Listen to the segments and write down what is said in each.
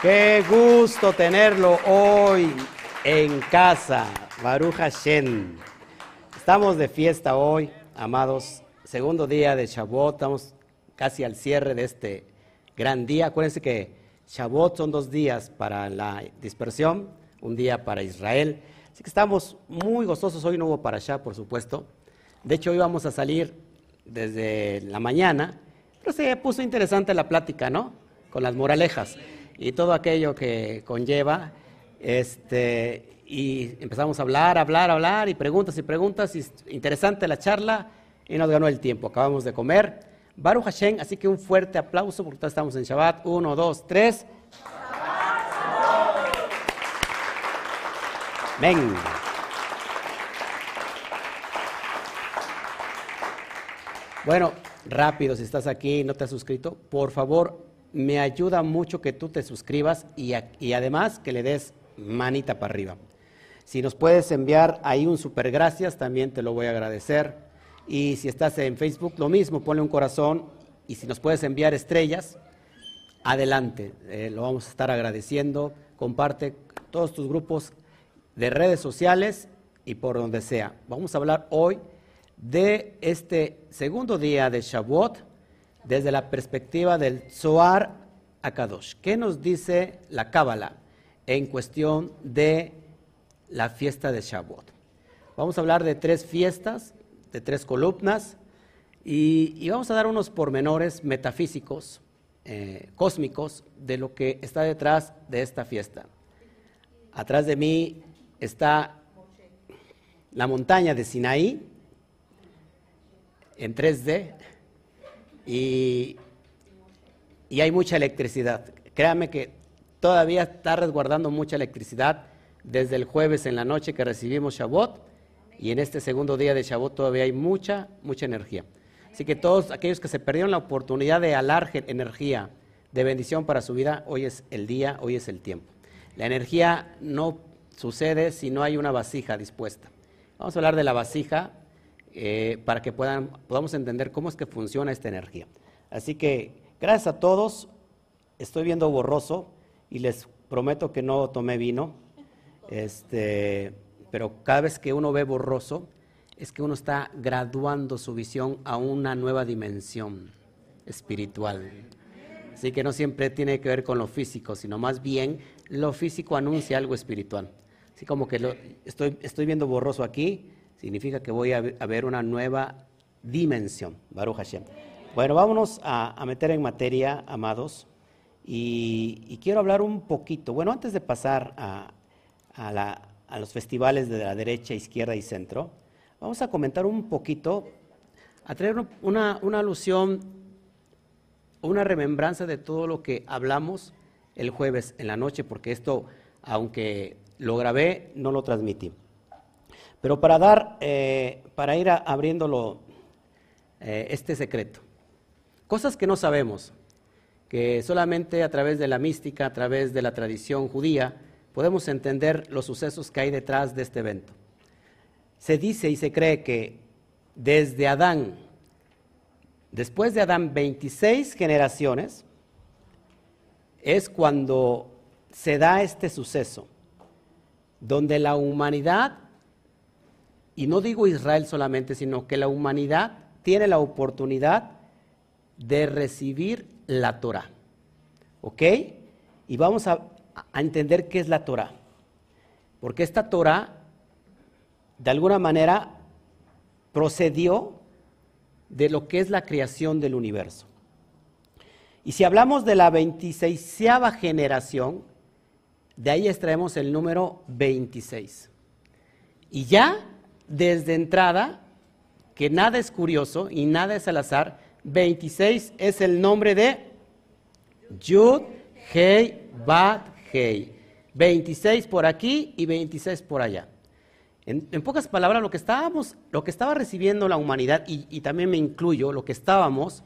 Qué gusto tenerlo hoy en casa, Baruch Hashem. Estamos de fiesta hoy, amados. Segundo día de Shavuot, estamos casi al cierre de este gran día. Acuérdense que Shavuot son dos días para la dispersión, un día para Israel. Así que estamos muy gozosos. Hoy no hubo para allá, por supuesto. De hecho, hoy vamos a salir desde la mañana, pero se puso interesante la plática, ¿no? Con las moralejas y todo aquello que conlleva. Este, y empezamos a hablar, hablar, hablar, y preguntas y preguntas, interesante la charla, y nos ganó el tiempo. Acabamos de comer. Baruch Hashem, así que un fuerte aplauso porque estamos en Shabbat. Uno, dos, tres. Ven. Bueno, rápido, si estás aquí y no te has suscrito, por favor, me ayuda mucho que tú te suscribas y, además que le des manita para arriba. Si nos puedes enviar ahí un super gracias, también te lo voy a agradecer. Y si estás en Facebook, lo mismo, ponle un corazón. Y si nos puedes enviar estrellas, adelante, eh, lo vamos a estar agradeciendo. Comparte todos tus grupos de redes sociales y por donde sea. Vamos a hablar hoy de este segundo día de Shavuot desde la perspectiva del Zohar Akadosh. ¿Qué nos dice la Cábala en cuestión de la fiesta de Shavuot? Vamos a hablar de tres fiestas, de tres columnas, y, vamos a dar unos pormenores metafísicos, eh, cósmicos, de lo que está detrás de esta fiesta. Atrás de mí está la montaña de Sinaí, en 3D, y, hay mucha electricidad. Créame que todavía está resguardando mucha electricidad desde el jueves en la noche que recibimos Shabbat y en este segundo día de Shabbat todavía hay mucha, mucha energía. Así que todos aquellos que se perdieron la oportunidad de alargar energía, de bendición para su vida, hoy es el día, hoy es el tiempo. La energía no sucede si no hay una vasija dispuesta. Vamos a hablar de la vasija eh, para que puedan, podamos entender cómo es que funciona esta energía. Así que gracias a todos, estoy viendo borroso y les prometo que no tomé vino, este, pero cada vez que uno ve borroso es que uno está graduando su visión a una nueva dimensión espiritual. Así que no siempre tiene que ver con lo físico, sino más bien lo físico anuncia algo espiritual. Así como que estoy, estoy viendo borroso aquí, significa que voy a ver una nueva dimensión. Baruch Hashem. Bueno, vámonos a, meter en materia, amados, y, quiero hablar un poquito. Bueno, antes de pasar a, los festivales de la derecha, izquierda y centro, vamos a comentar un poquito, a traer una, una alusión, una remembranza de todo lo que hablamos el jueves en la noche, porque esto, aunque lo grabé, no lo transmití. Pero para dar, eh, para ir abriéndolo eh, este secreto, cosas que no sabemos, que solamente a través de la mística, a través de la tradición judía, podemos entender los sucesos que hay detrás de este evento. Se dice y se cree que desde Adán, después de Adán, 26 generaciones, es cuando se da este suceso, donde la humanidad y no digo Israel solamente, sino que la humanidad tiene la oportunidad de recibir la Torah. ¿Ok? Y vamos a, entender qué es la Torah. Porque esta Torah, de alguna manera, procedió de lo que es la creación del universo. Y si hablamos de la 26 generación, de ahí extraemos el número 26. Y ya desde entrada que nada es curioso y nada es al azar. 26 es el nombre de Yud, Hei, Bat, Hei. 26 por aquí y 26 por allá. En, pocas palabras, lo que estábamos, lo que estaba recibiendo la humanidad, y, también me incluyo, lo que estábamos,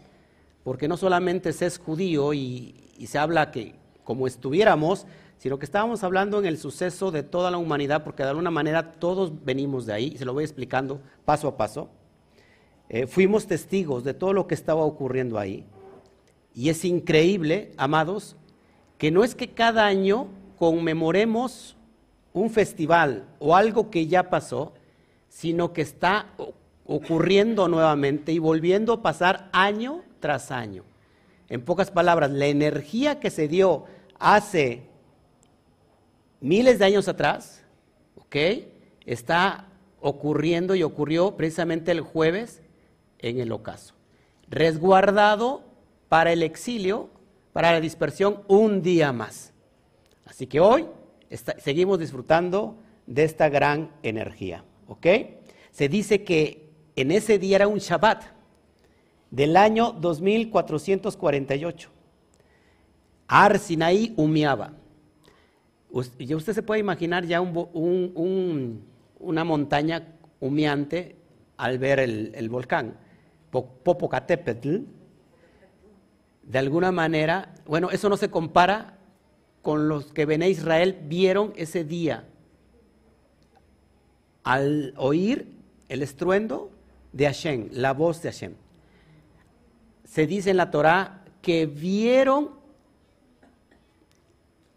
porque no solamente se es judío y se habla que como estuviéramos, sino que estábamos hablando en el suceso de toda la humanidad, porque de alguna manera todos venimos de ahí, y se lo voy explicando paso a paso. Eh, fuimos testigos de todo lo que estaba ocurriendo ahí. Y es increíble, amados, que no es que cada año conmemoremos un festival o algo que ya pasó, sino que está ocurriendo nuevamente y volviendo a pasar año tras año. En pocas palabras, la energía que se dio hace miles de años atrás, ¿ok? Está ocurriendo y ocurrió precisamente el jueves en el ocaso. Resguardado para el exilio, para la dispersión, un día más. Así que hoy seguimos disfrutando de esta gran energía. ¿Ok? Se dice que en ese día era un Shabbat del año 2448. Ar Sinaí humeaba. Y usted se puede imaginar ya una montaña humeante al ver el, volcán. Popocatépetl, de alguna manera, bueno, eso no se compara con los que Bené Israel vieron ese día al oír el estruendo de Hashem, la voz de Hashem. Se dice en la Torah que vieron,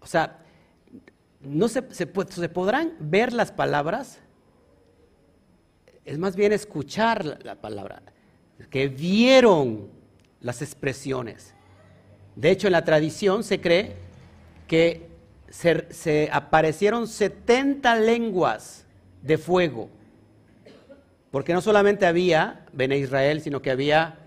o sea, no se, se, podrán ver las palabras, es más bien escuchar la, la palabra, que vieron las expresiones. De hecho, en la tradición se cree que se, aparecieron 70 lenguas de fuego, porque no solamente había Bene Israel, sino que había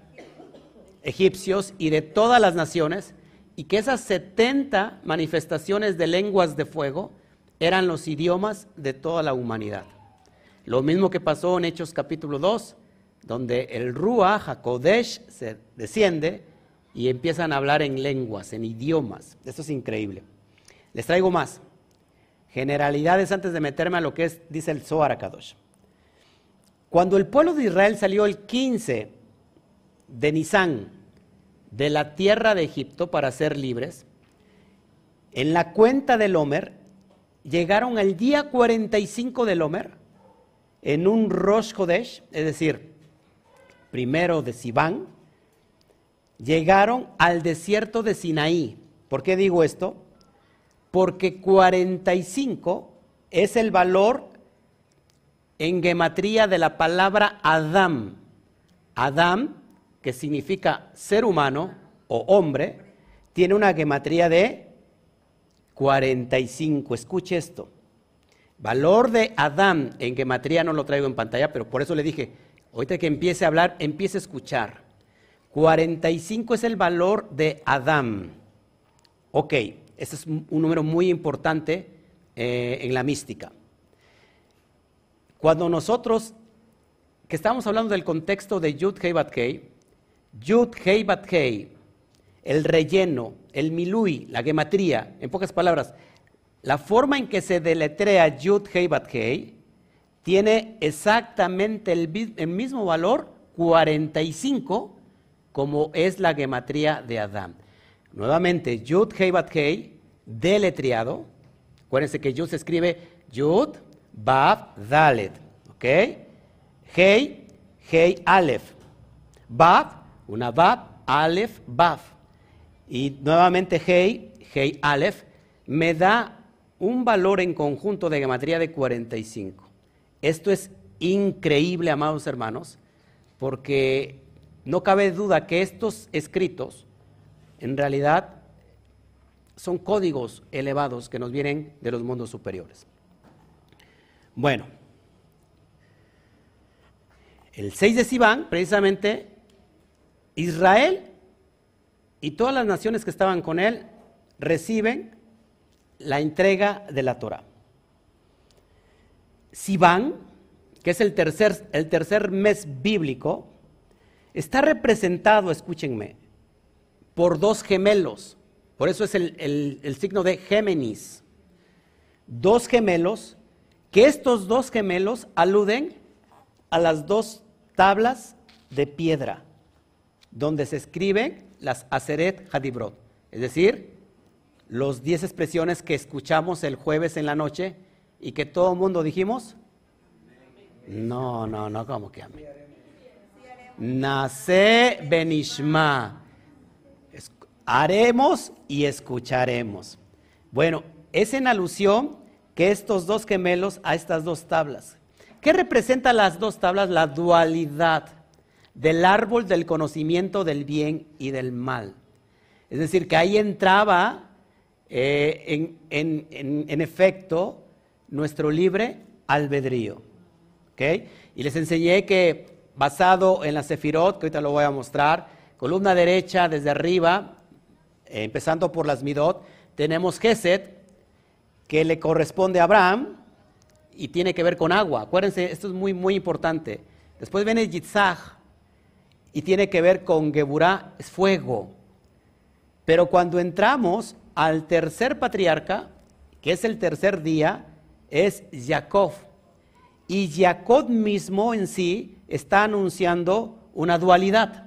egipcios y de todas las naciones, y que esas 70 manifestaciones de lenguas de fuego eran los idiomas de toda la humanidad. Lo mismo que pasó en Hechos capítulo 2, donde el Ruach HaKodesh se desciende y empiezan a hablar en lenguas, en idiomas. Esto es increíble. Les traigo más. Generalidades antes de meterme a lo que es, dice el Zohar Kadosh. Cuando el pueblo de Israel salió el 15 de Nisan de la tierra de Egipto para ser libres, en la cuenta del Homer llegaron al día 45 del Homer en un Rosh Hodesh, es decir, primero de Sivan, llegaron al desierto de Sinaí. ¿Por qué digo esto? Porque 45 es el valor en gematría de la palabra Adam. Adam, que significa ser humano o hombre, tiene una gematría de 45. Escuche esto. Valor de Adam en gematría no lo traigo en pantalla, pero por eso le dije, ahorita que empiece a hablar, empiece a escuchar. 45 es el valor de Adam. Ok, ese es un número muy importante eh, en la mística. Cuando nosotros, que estamos hablando del contexto de Yud Hei Bat Yud Hei Bat Hei, el relleno, el milui, la gematría, en pocas palabras, la forma en que se deletrea Yud Hei Bat Hei tiene exactamente el, mismo valor, 45, como es la gematría de Adán. Nuevamente, Yud Hei Bat Hei, deletreado. Acuérdense que Yud se escribe Yud, Bab, Dalet. ¿Ok? Hei, Hei, Aleph. Bab, una Bab, Aleph, Bab. Y nuevamente Hei, Hei, Aleph, me da un valor en conjunto de gematría de 45. Esto es increíble, amados hermanos, porque no cabe duda que estos escritos en realidad son códigos elevados que nos vienen de los mundos superiores. Bueno, el 6 de Sivan, precisamente, Israel y todas las naciones que estaban con él reciben la entrega de la Torah. Sivan, que es el tercer, el tercer mes bíblico, está representado, escúchenme, por dos gemelos. Por eso es el, signo de Géminis. Dos gemelos, que estos dos gemelos aluden a las dos tablas de piedra, donde se escriben las Aseret Hadibrot, es decir, los diez expresiones que escuchamos el jueves en la noche y que todo el mundo dijimos. No, no, no, como que a Nace Benishma. haremos y escucharemos. Bueno, es en alusión que estos dos gemelos a estas dos tablas. ¿Qué representa las dos tablas? La dualidad del árbol del conocimiento del bien y del mal. Es decir, que ahí entraba eh, en, efecto nuestro libre albedrío. Y les enseñé que basado en la Sefirot, que ahorita lo voy a mostrar, columna derecha desde arriba, eh, empezando por las Midot, tenemos Geset, que le corresponde a Abraham y tiene que ver con agua. Acuérdense, esto es muy, muy importante. Después viene Yitzhak y tiene que ver con Geburah, es fuego. Pero cuando entramos al tercer patriarca, que es el tercer día, es Jacob. Y Jacob mismo en sí está anunciando una dualidad.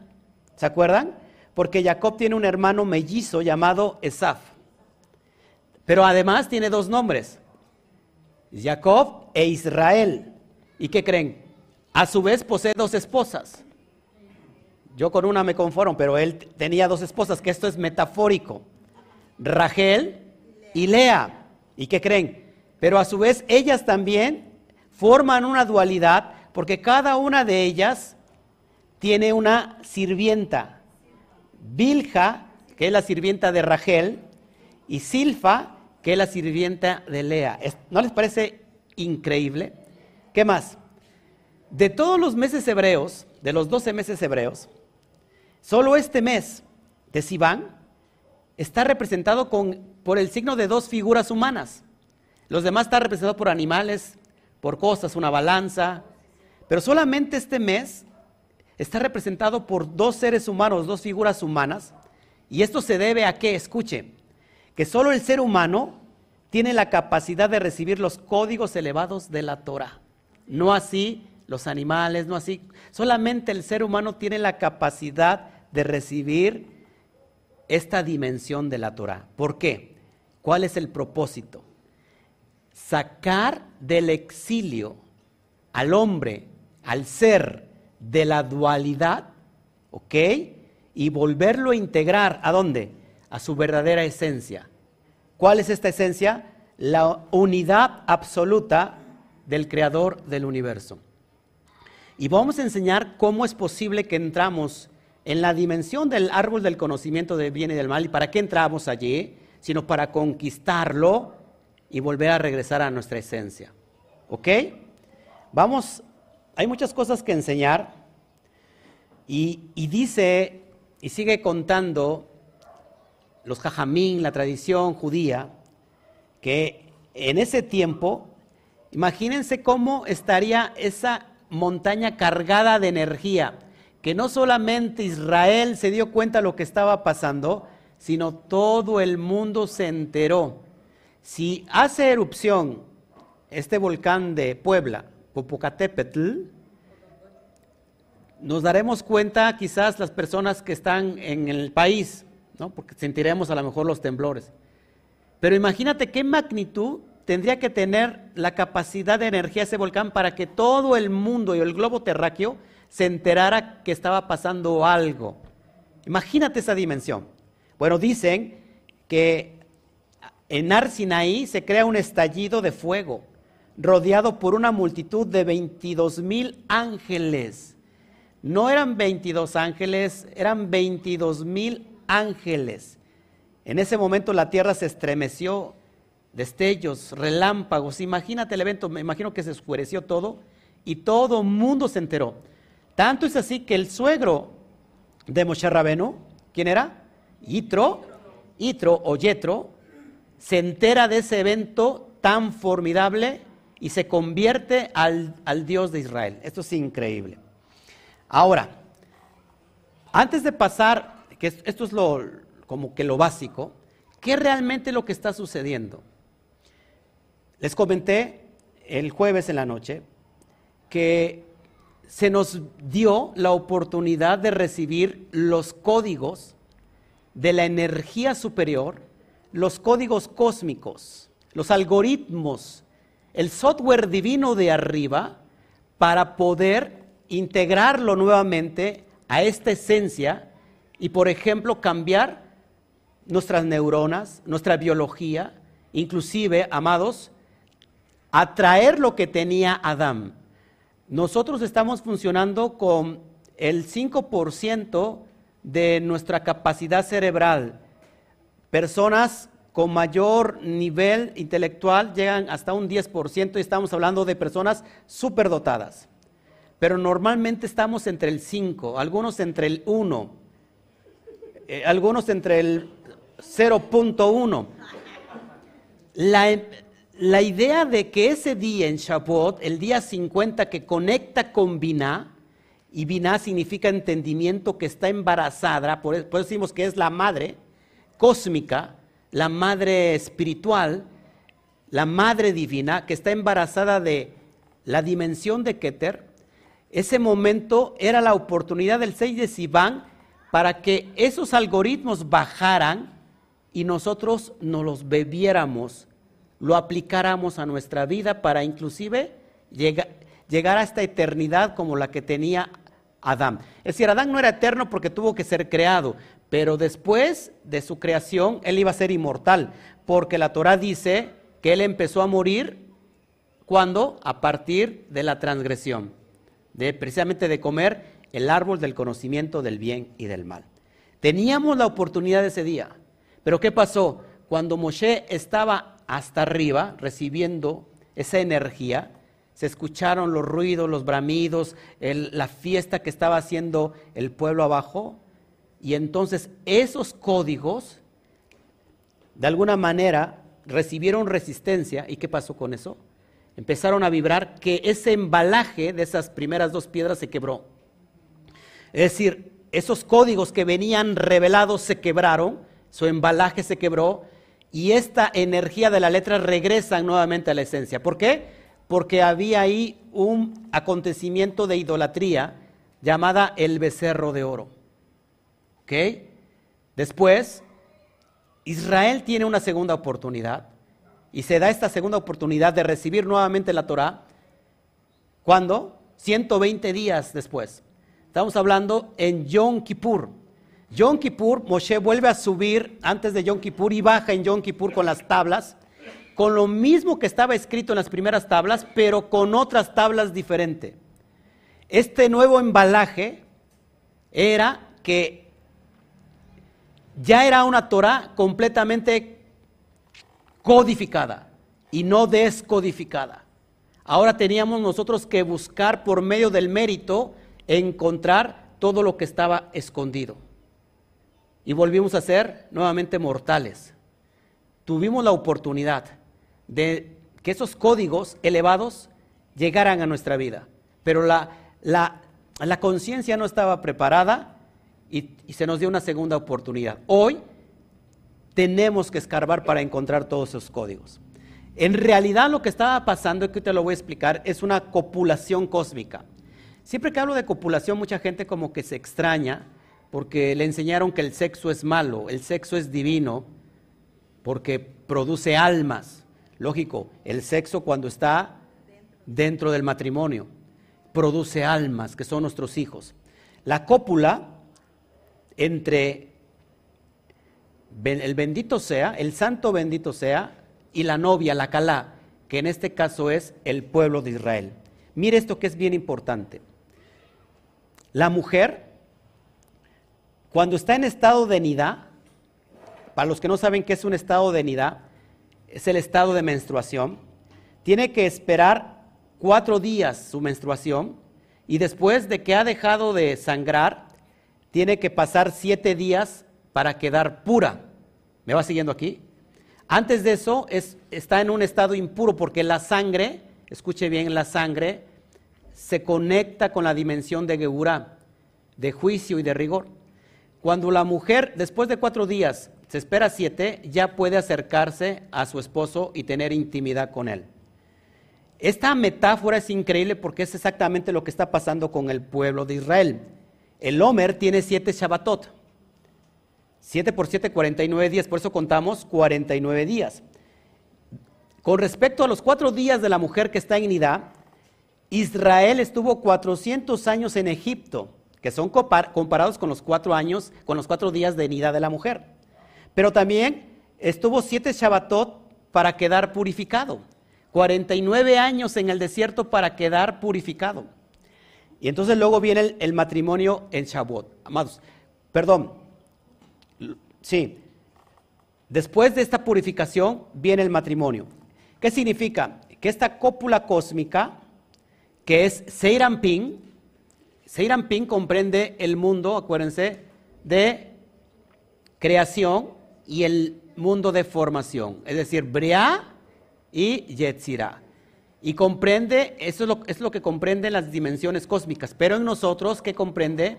¿Se acuerdan? Porque Jacob tiene un hermano mellizo llamado Esaf. Pero además tiene dos nombres, Jacob e Israel. ¿Y qué creen? A su vez posee dos esposas. Yo con una me conformo, pero él tenía dos esposas, que esto es metafórico. Rachel y Lea. ¿Y qué creen? Pero a su vez ellas también forman una dualidad porque cada una de ellas tiene una sirvienta. Bilja, que es la sirvienta de Rachel, y Silfa, que es la sirvienta de Lea. ¿No les parece increíble? ¿Qué más? De todos los meses hebreos, de los 12 meses hebreos, solo este mes de Sivan está representado con, por el signo de dos figuras humanas. Los demás están representados por animales, por cosas, una balanza. Pero solamente este mes está representado por dos seres humanos, dos figuras humanas. Y esto se debe a que, escuche, que solo el ser humano tiene la capacidad de recibir los códigos elevados de la Torah. No así los animales, no así. Solamente el ser humano tiene la capacidad de recibir esta dimensión de la Torah. ¿Por qué? ¿Cuál es el propósito? Sacar del exilio al hombre, al ser de la dualidad, ¿ok? Y volverlo a integrar, ¿a dónde? A su verdadera esencia. ¿Cuál es esta esencia? La unidad absoluta del creador del universo. Y vamos a enseñar cómo es posible que entramos en la dimensión del árbol del conocimiento del bien y del mal. ¿Y para qué entramos allí? Sino para conquistarlo y volver a regresar a nuestra esencia. ¿Ok? Vamos, hay muchas cosas que enseñar. Y, dice, y sigue contando los jajamín, la tradición judía, que en ese tiempo, imagínense cómo estaría esa montaña cargada de energía, que no solamente Israel se dio cuenta de lo que estaba pasando, sino todo el mundo se enteró. Si hace erupción este volcán de Puebla, Popocatépetl, nos daremos cuenta quizás las personas que están en el país, porque sentiremos a lo mejor los temblores. Pero imagínate qué magnitud tendría que tener la capacidad de energía ese volcán para que todo el mundo y el globo terráqueo se enterara que estaba pasando algo. Imagínate esa dimensión. Bueno, dicen que en Arsinaí se crea un estallido de fuego, rodeado por una multitud de 22 mil ángeles. No eran 22 ángeles, eran 22 mil ángeles. En ese momento la tierra se estremeció, destellos, relámpagos. Imagínate el evento, me imagino que se oscureció todo y todo mundo se enteró. Tanto es así que el suegro de Moshe Rabenu, ¿quién era? Yitro, Yitro o Yetro, se entera de ese evento tan formidable y se convierte al, al Dios de Israel. Esto es increíble. Ahora, antes de pasar que esto es lo, como que lo básico, ¿qué es realmente lo que está sucediendo? Les comenté el jueves en la noche que se nos dio la oportunidad de recibir los códigos de la energía superior, los códigos cósmicos, los algoritmos, el software divino de arriba, para poder integrarlo nuevamente a esta esencia y, por ejemplo, cambiar nuestras neuronas, nuestra biología, inclusive, amados, atraer lo que tenía Adán. Nosotros estamos funcionando con el 5% de nuestra capacidad cerebral. Personas con mayor nivel intelectual llegan hasta un 10% y estamos hablando de personas superdotadas. Pero normalmente estamos entre el 5, algunos entre el 1, eh, algunos entre el 0.1. La, idea de que ese día en Shavuot, el día 50 que conecta con Binah, y Binah significa entendimiento que está embarazada, por, por eso decimos que es la madre cósmica, la madre espiritual, la madre divina, que está embarazada de la dimensión de Keter, ese momento era la oportunidad del 6 de Sivan para que esos algoritmos bajaran y nosotros nos los bebiéramos, lo aplicáramos a nuestra vida para inclusive llegar a esta eternidad como la que tenía Adán. Es decir, Adán no era eterno porque tuvo que ser creado, pero después de su creación él iba a ser inmortal, porque la Torah dice que él empezó a morir cuando a partir de la transgresión, de precisamente de comer el árbol del conocimiento del bien y del mal. Teníamos la oportunidad ese día, pero ¿qué pasó? Cuando Moshe estaba hasta arriba recibiendo esa energía, se escucharon los ruidos, los bramidos, la fiesta que estaba haciendo el pueblo abajo, y entonces esos códigos, de alguna manera, recibieron resistencia, ¿y qué pasó con eso? Empezaron a vibrar que ese embalaje de esas primeras dos piedras se quebró. Es decir, esos códigos que venían revelados se quebraron, su embalaje se quebró y esta energía de la letra regresa nuevamente a la esencia. ¿Por qué? Porque había ahí un acontecimiento de idolatría llamada el becerro de oro. ¿Ok? Después, Israel tiene una segunda oportunidad y se da esta segunda oportunidad de recibir nuevamente la Torah. ¿Cuándo? 120 días después. Estamos hablando en Yom Kippur. Yom Kippur, Moshe vuelve a subir antes de Yom Kippur y baja en Yom Kippur con las tablas, con lo mismo que estaba escrito en las primeras tablas, pero con otras tablas diferentes. Este nuevo embalaje era que ya era una Torah completamente codificada y no descodificada. Ahora teníamos nosotros que buscar por medio del mérito encontrar todo lo que estaba escondido. Y volvimos a ser nuevamente mortales. Tuvimos la oportunidad de que esos códigos elevados llegaran a nuestra vida, pero la, la, la conciencia no estaba preparada y, se nos dio una segunda oportunidad. Hoy tenemos que escarbar para encontrar todos esos códigos. En realidad lo que estaba pasando, y que te lo voy a explicar, es una copulación cósmica. Siempre que hablo de copulación, mucha gente como que se extraña porque le enseñaron que el sexo es malo, el sexo es divino, porque produce almas. Lógico, el sexo cuando está dentro del matrimonio produce almas, que son nuestros hijos. La cópula entre el bendito sea, el santo bendito sea, y la novia, la calá, que en este caso es el pueblo de Israel. Mire esto que es bien importante. La mujer, cuando está en estado de nidad, para los que no saben qué es un estado de nidad, es el estado de menstruación, tiene que esperar cuatro días su menstruación y después de que ha dejado de sangrar, tiene que pasar siete días para quedar pura. ¿Me va siguiendo aquí? Antes de eso es, está en un estado impuro porque la sangre, escuche bien, la sangre se conecta con la dimensión de Geburá, de juicio y de rigor. Cuando la mujer, después de cuatro días, se espera siete, ya puede acercarse a su esposo y tener intimidad con él. Esta metáfora es increíble porque es exactamente lo que está pasando con el pueblo de Israel. El Homer tiene siete Shabbatot. Siete por siete, 49 días, por eso contamos 49 días. Con respecto a los cuatro días de la mujer que está en Nidá, Israel estuvo 400 años en Egipto, que son comparados con los cuatro años, con los cuatro días de nida de la mujer. Pero también estuvo siete Shabbatot para quedar purificado. 49 años en el desierto para quedar purificado. Y entonces luego viene el, matrimonio en Shavuot. Amados, perdón, sí, después de esta purificación viene el matrimonio. ¿Qué significa? Que esta cópula cósmica, que es Seirampin, Seirampin comprende el mundo, acuérdense, de creación y el mundo de formación, es decir, Brea y Yetzirah. Y comprende, eso es lo, es lo que comprende las dimensiones cósmicas, pero en nosotros, ¿qué comprende?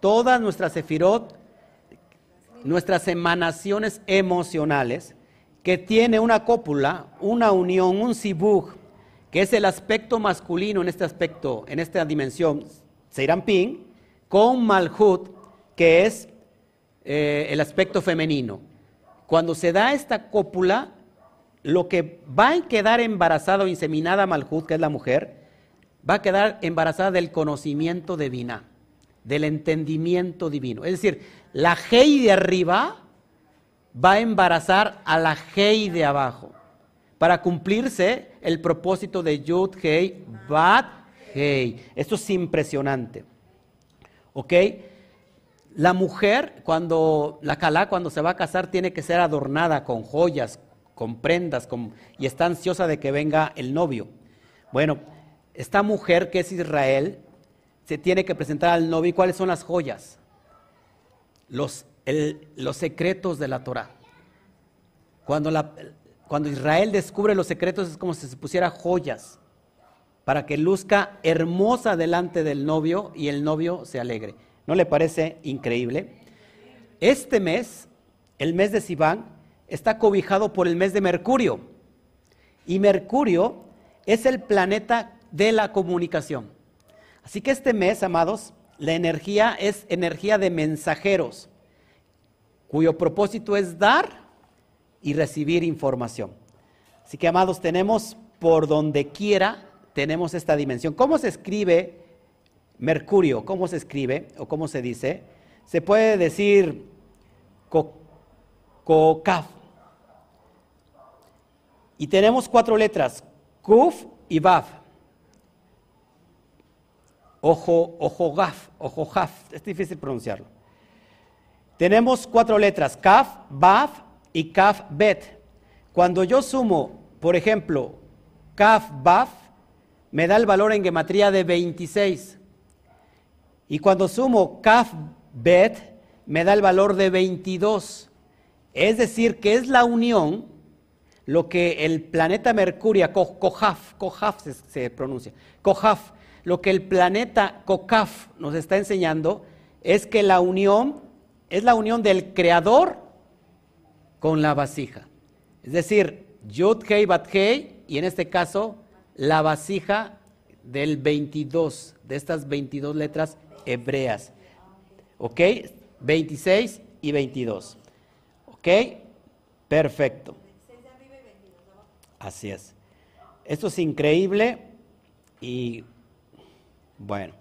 Todas nuestras sefirot, nuestras emanaciones emocionales, que tiene una cópula, una unión, un sibug, que es el aspecto masculino en este aspecto, en esta dimensión, Seirampin, con Malhut, que es eh, el aspecto femenino. Cuando se da esta cópula, lo que va a quedar embarazada o inseminada Malhut, que es la mujer, va a quedar embarazada del conocimiento divino, del entendimiento divino. Es decir, la Hei de arriba va a embarazar a la Hei de abajo para cumplirse el propósito de Yud Hei Bat Hei. Esto es impresionante. ¿Ok? La mujer, cuando la calá, cuando se va a casar, tiene que ser adornada con joyas, con prendas, y está ansiosa de que venga el novio. Bueno, esta mujer que es Israel se tiene que presentar al novio. ¿Y cuáles son las joyas? Los, los secretos de la Torah. Cuando, la, cuando Israel descubre los secretos es como si se pusiera joyas para que luzca hermosa delante del novio y el novio se alegre. ¿No le parece increíble? Este mes, el mes de Sivan, está cobijado por el mes de Mercurio. Y Mercurio es el planeta de la comunicación. Así que este mes, amados, la energía es energía de mensajeros, cuyo propósito es dar y recibir información. Así que, amados, tenemos por donde quiera, tenemos esta dimensión. ¿Cómo se escribe Mercurio? ¿Cómo se escribe o cómo se dice? Se puede decir COCAF, y tenemos cuatro letras, Kuf y Baf. Ojo, ojo, gaf, ojo, jaf. Es difícil pronunciarlo. Tenemos cuatro letras, Kaf, Baf y Kaf, Bet. Cuando yo sumo, por ejemplo, Kaf, Baf, me da el valor en gematría de 26. Y cuando sumo Kaf, Bet, me da el valor de 22. Es decir, que es la unión lo que el planeta Mercurio, Kojaf, Kojaf se, pronuncia, Kojaf, lo que el planeta Kokaf nos está enseñando es que la unión es la unión del creador con la vasija. Es decir, Yud Hei Bat Hei, y en este caso la vasija del 22, de estas 22 letras hebreas. ¿Ok? 26 y 22. ¿Ok? Perfecto. Así es. Esto es increíble y bueno.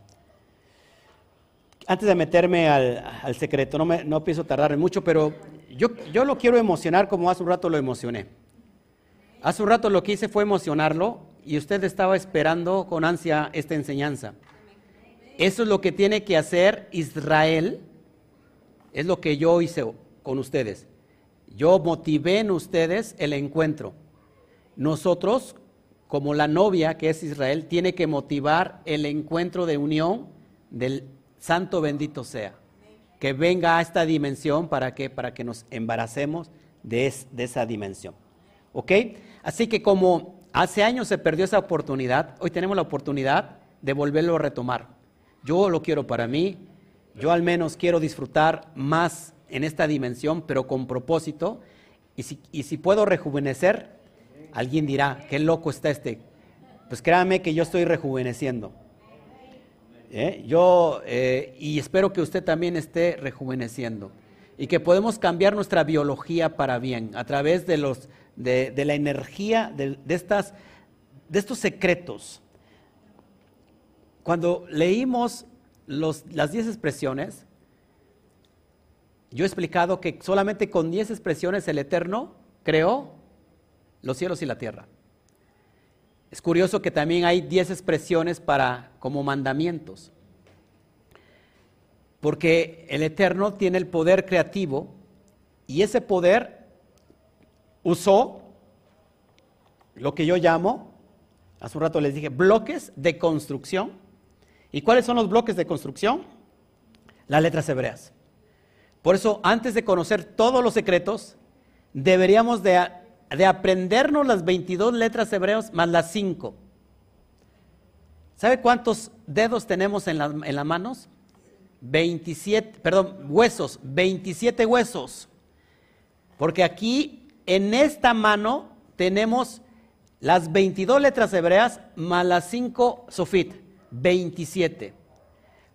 Antes de meterme al, secreto, no, me, no pienso tardar mucho, pero yo, yo lo quiero emocionar como hace un rato lo emocioné. Hace un rato lo que hice fue emocionarlo y usted estaba esperando con ansia esta enseñanza. Eso es lo que tiene que hacer Israel, es lo que yo hice con ustedes. Yo motivé en ustedes el encuentro. Nosotros, como la novia que es Israel, tiene que motivar el encuentro de unión del santo bendito sea. Que venga a esta dimensión para que, para que nos embaracemos de, de esa dimensión. ¿Ok? Así que como hace años se perdió esa oportunidad, hoy tenemos la oportunidad de volverlo a retomar. Yo lo quiero para mí, yo al menos quiero disfrutar más en esta dimensión, pero con propósito. Y si, puedo rejuvenecer, Alguien dirá, qué loco está este. Pues créame que yo estoy rejuveneciendo. ¿Eh? Yo, eh, y espero que usted también esté rejuveneciendo. Y que podemos cambiar nuestra biología para bien a través de, los, de, la energía de, estas, de estos secretos. Cuando leímos los, las diez expresiones, yo he explicado que solamente con 10 expresiones el Eterno creó los cielos y la tierra. Es curioso que también hay 10 expresiones para como mandamientos. Porque el Eterno tiene el poder creativo y ese poder usó lo que yo llamo, hace un rato les dije, bloques de construcción. ¿Y cuáles son los bloques de construcción? Las letras hebreas. Por eso, antes de conocer todos los secretos, deberíamos de, aprendernos las 22 letras hebreas más las 5. ¿Sabe cuántos dedos tenemos en, en las manos? 27, perdón, huesos, 27 huesos. Porque aquí, en esta mano, tenemos las 22 letras hebreas más las 5 sofit, 27.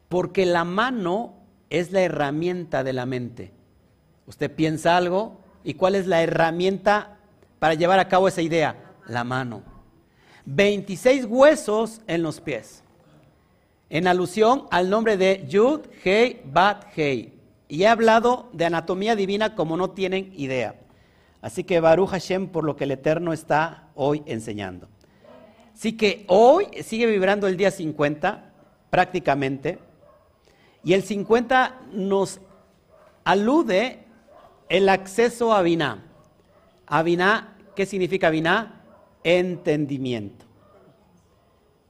Porque la mano es la herramienta de la mente. Usted piensa algo y cuál es la herramienta para llevar a cabo esa idea? La mano. 26 huesos en los pies. En alusión al nombre de Yud, Hei, Bat, Hei. Y he hablado de anatomía divina como no tienen idea. Así que Baruch Hashem por lo que el Eterno está hoy enseñando. Así que hoy sigue vibrando el día 50, prácticamente. Y el 50 nos alude el acceso a Biná. A Biná, ¿qué significa Biná? Entendimiento.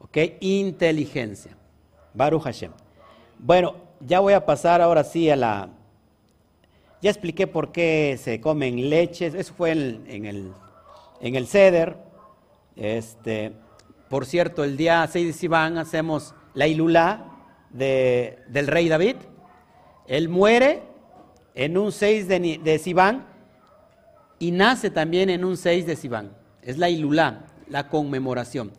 ¿Ok? Inteligencia. Baruch Hashem. Bueno, ya voy a pasar ahora sí a la... Ya expliqué por qué se comen leches. Eso fue en, el, en el ceder. Este, por cierto, el día 6 de Sivan hacemos la ilulá del rey David. Él muere en un 6 de, de y nace también en un 6 de Sibán. Es la Ilulá, la conmemoración.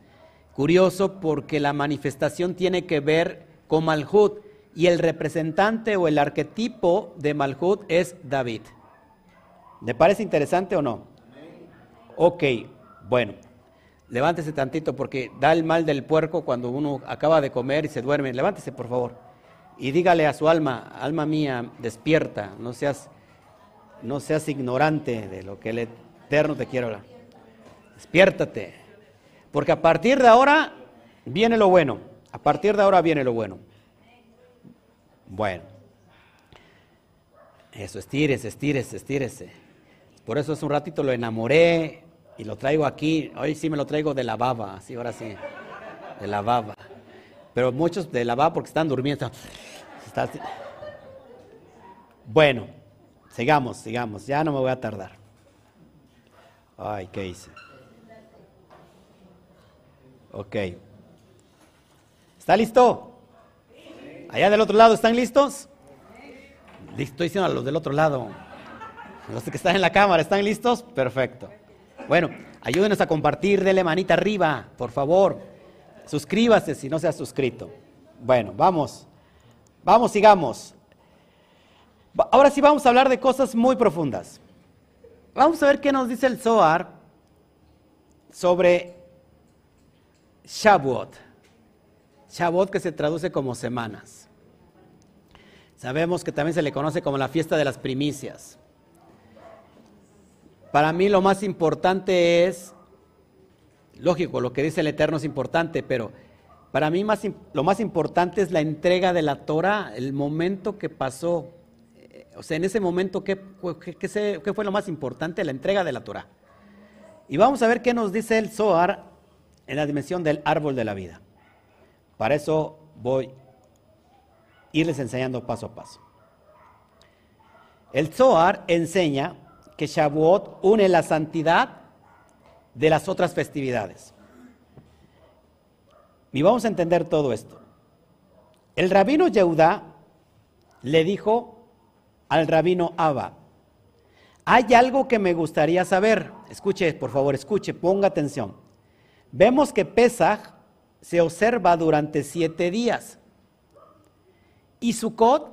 Curioso porque la manifestación tiene que ver con Malhut y el representante o el arquetipo de Malhut es David. ¿Le parece interesante o no? Ok, bueno. Levántese tantito porque da el mal del puerco cuando uno acaba de comer y se duerme. Levántese, por favor. Y dígale a su alma, alma mía, despierta, no seas, no seas ignorante de lo que el Eterno te quiere hablar. Despiértate. Porque a partir de ahora viene lo bueno. A partir de ahora viene lo bueno. Bueno. Eso, estírese, estírese, estírese. Por eso hace un ratito lo enamoré, y lo traigo aquí, hoy sí me lo traigo de la baba, así ahora sí, de la baba. Pero muchos de la baba porque están durmiendo. Bueno, sigamos, sigamos, ya no me voy a tardar. Ay, ¿qué hice? Ok. ¿Está listo? Allá del otro lado, ¿están listos? Estoy diciendo a los del otro lado. Los que están en la cámara, ¿están listos? Perfecto. Bueno, ayúdenos a compartir, dele manita arriba, por favor. Suscríbase si no se ha suscrito. Bueno, vamos. Vamos, sigamos. Ahora sí vamos a hablar de cosas muy profundas. Vamos a ver qué nos dice el Zohar sobre Shavuot. Shavuot que se traduce como semanas. Sabemos que también se le conoce como la fiesta de las primicias. Para mí lo más importante es, lógico, lo que dice el Eterno es importante, pero para mí lo más importante es la entrega de la Torah, el momento que pasó. Eh, o sea, en ese momento, ¿qué, fue lo más importante? La entrega de la Torah. Y vamos a ver qué nos dice el Zohar en la dimensión del árbol de la vida. Para eso voy irles enseñando paso a paso. El Zohar enseña que Shavuot une la santidad de las otras festividades. Y vamos a entender todo esto. El rabino Yehudá le dijo al rabino Abba, hay algo que me gustaría saber. Escuche, por favor, escuche, ponga atención. Vemos que Pesach se observa durante siete días. Y Sukkot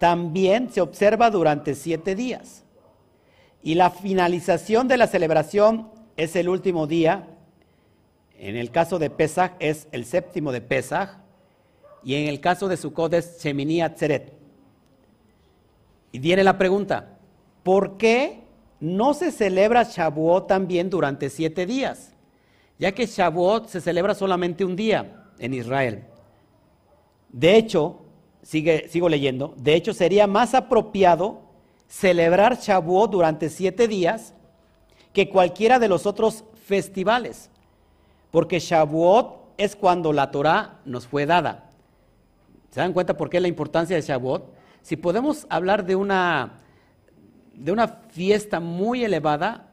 también se observa durante siete días. Y la finalización de la celebración es el último día. En el caso de Pesach es el séptimo de Pesach. Y en el caso de Sukkot es Shemini Atzeret. Y viene la pregunta, ¿por qué no se celebra Shavuot también durante siete días? Ya que Shavuot se celebra solamente un día en Israel. De hecho, sigue, sigo leyendo, de hecho sería más apropiado celebrar Shavuot durante siete días que cualquiera de los otros festivales, porque Shavuot es cuando la Torah nos fue dada. ¿Se dan cuenta por qué la importancia de Shavuot? Si podemos hablar de una, de una fiesta muy elevada,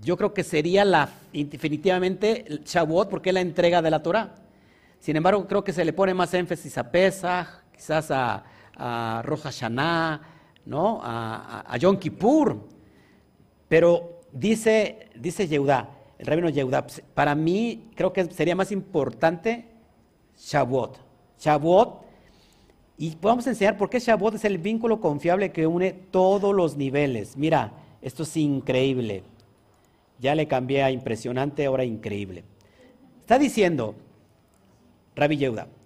yo creo que sería la, definitivamente Shavuot porque es la entrega de la Torah. Sin embargo, creo que se le pone más énfasis a Pesach, quizás a, a Rosh ¿no? a, Yom Kippur. Pero dice, dice Yehudá, el rabino Yehudá, para mí creo que sería más importante Shavuot. Shavuot y vamos a enseñar por qué Shavuot es el vínculo confiable que une todos los niveles. Mira, esto es increíble. Ya le cambié a impresionante, ahora increíble. Está diciendo Rabbi Yehuda.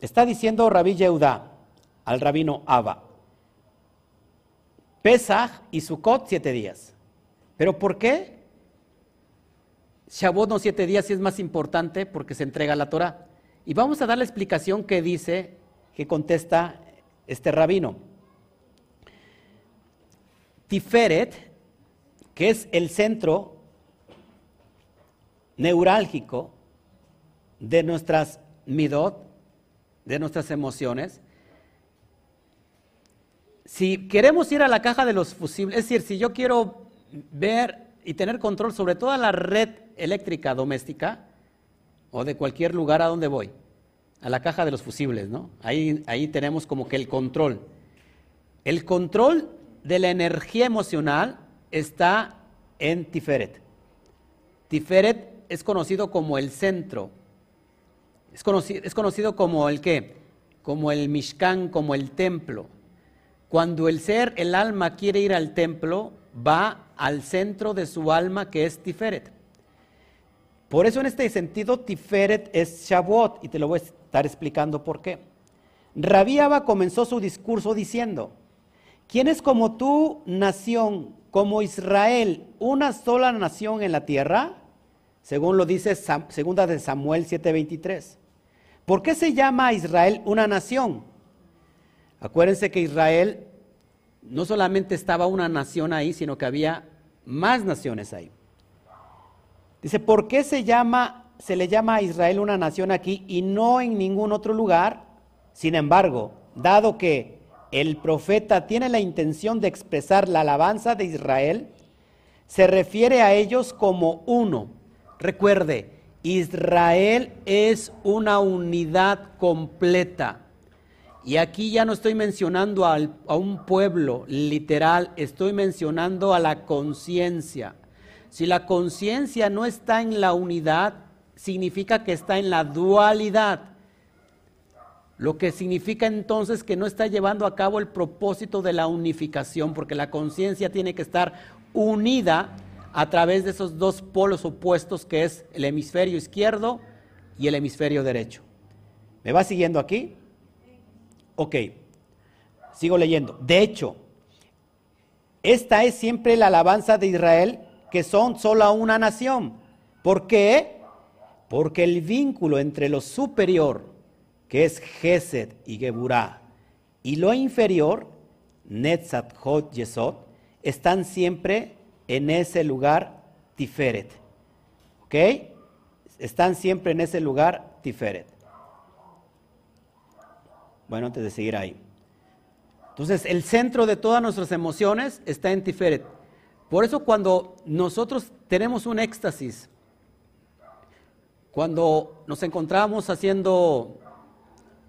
Está diciendo Rabbi Yehuda al rabino Abba. Pesach y Sukkot siete días. ¿Pero por qué? Shavuot no siete días si es más importante porque se entrega la Torah. Y vamos a dar la explicación que dice, que contesta este rabino. Tiferet, que es el centro neurálgico de nuestras midot, de nuestras emociones, si queremos ir a la caja de los fusibles, es decir, si yo quiero ver y tener control sobre toda la red eléctrica doméstica, o de cualquier lugar a donde voy, a la caja de los fusibles, ¿no? Ahí, ahí tenemos como que el control. El control de la energía emocional está en Tiferet. Tiferet es conocido como el centro. Es conocido, como el qué? Como el Mishkan, como el templo. Cuando el ser, el alma quiere ir al templo, va al centro de su alma que es Tiferet. Por eso en este sentido Tiferet es Shavuot y te lo voy a estar explicando por qué. Rabiaba comenzó su discurso diciendo, ¿quién es como tú, nación, como Israel, una sola nación en la tierra? Según lo dice segunda de Samuel 7:23. ¿Por qué se llama Israel una nación? Acuérdense que Israel no solamente estaba una nación ahí, sino que había más naciones ahí. Dice, ¿por qué se, llama, se le llama a Israel una nación aquí y no en ningún otro lugar? Sin embargo, dado que el profeta tiene la intención de expresar la alabanza de Israel, se refiere a ellos como uno. Recuerde, Israel es una unidad completa. Y aquí ya no estoy mencionando a un pueblo literal, estoy mencionando a la conciencia. Si la conciencia no está en la unidad, significa que está en la dualidad. Lo que significa entonces que no está llevando a cabo el propósito de la unificación, porque la conciencia tiene que estar unida a través de esos dos polos opuestos que es el hemisferio izquierdo y el hemisferio derecho. ¿Me va siguiendo aquí? Ok, sigo leyendo. De hecho, esta es siempre la alabanza de Israel que son solo una nación. ¿Por qué? Porque el vínculo entre lo superior, que es Gesed y Geburah, y lo inferior, Netzat, Hot, Yesod, están siempre en ese lugar Tiferet. ¿Ok? Están siempre en ese lugar Tiferet. Bueno, antes de seguir ahí. Entonces, el centro de todas nuestras emociones está en Tiferet. Por eso cuando nosotros tenemos un éxtasis, cuando nos encontramos haciendo,